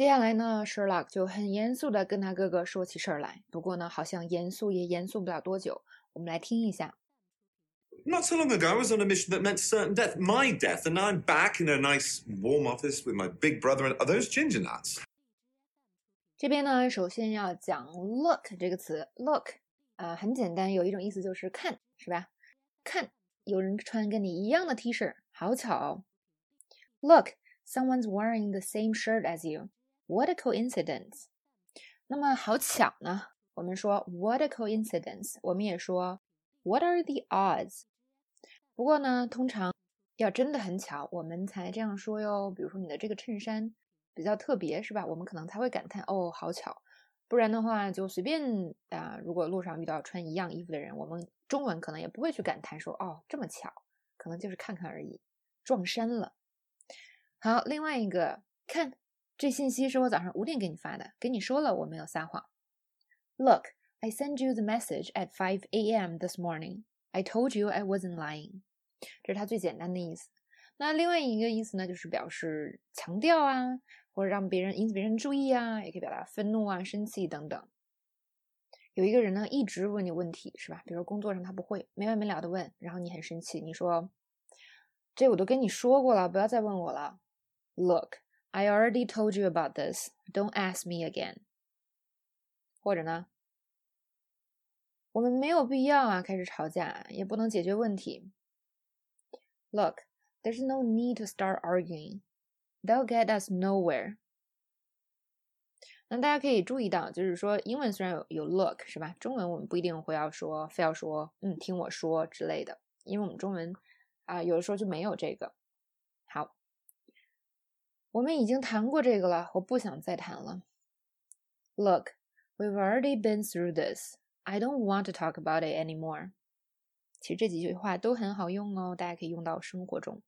接下来呢，Sherlock 就很严肃的跟他哥哥说起事儿来。不过呢，好像严肃也严肃不了多久。我们来听一下。Not so long ago, I was on a mission that meant certain death, my death, and now I'm back in a nice warm office with my big brother and are those ginger nuts? 这边呢，首先要讲 look 这个词，look 啊、很简单，有一种意思就是看，是吧？看，有人穿跟你一样的 T 恤，好巧哦。Look, someone's wearing the same shirt as you. What a coincidence! 那么好巧呢？我们说 What a coincidence！我们也说 What are the odds？不过呢，通常要真的很巧，我们才这样说哟。比如说你的这个衬衫比较特别，是吧？我们可能才会感叹哦，好巧。不然的话，就随便啊、如果路上遇到穿一样衣服的人，我们中文可能也不会去感叹说哦，这么巧，可能就是看看而已，撞衫了。好，另外一个，看这信息是我早上五点给你发的，跟你说了，我没有撒谎。Look, I sent you the message at 5 a.m. this morning. I told you I wasn't lying. 这是它最简单的意思。那另外一个意思呢，就是表示强调啊，或者让别人引起别人注意啊，也可以表达愤怒啊、生气等等。有一个人呢，一直问你问题，是吧？比如工作上他不会，没完没了的问，然后你很生气，你说：“这我都跟你说过了，不要再问我了。” Look, I already told you about this. Don't ask me again. 或者呢，我们没有必要啊，开始吵架，也不能解决问题。Look, there's no need to start arguing. They'll get us nowhere. 那大家可以注意到，就是说，英文虽然有有 look 是吧？中文我们不一定会要说，非要说，嗯，听我说之类的，因为我们中文啊、有的时候就没有这个。我们已经谈过这个了，我不想再谈了。Look, we've already been through this. I don't want to talk about it anymore. 其实这几句话都很好用哦，大家可以用到生活中。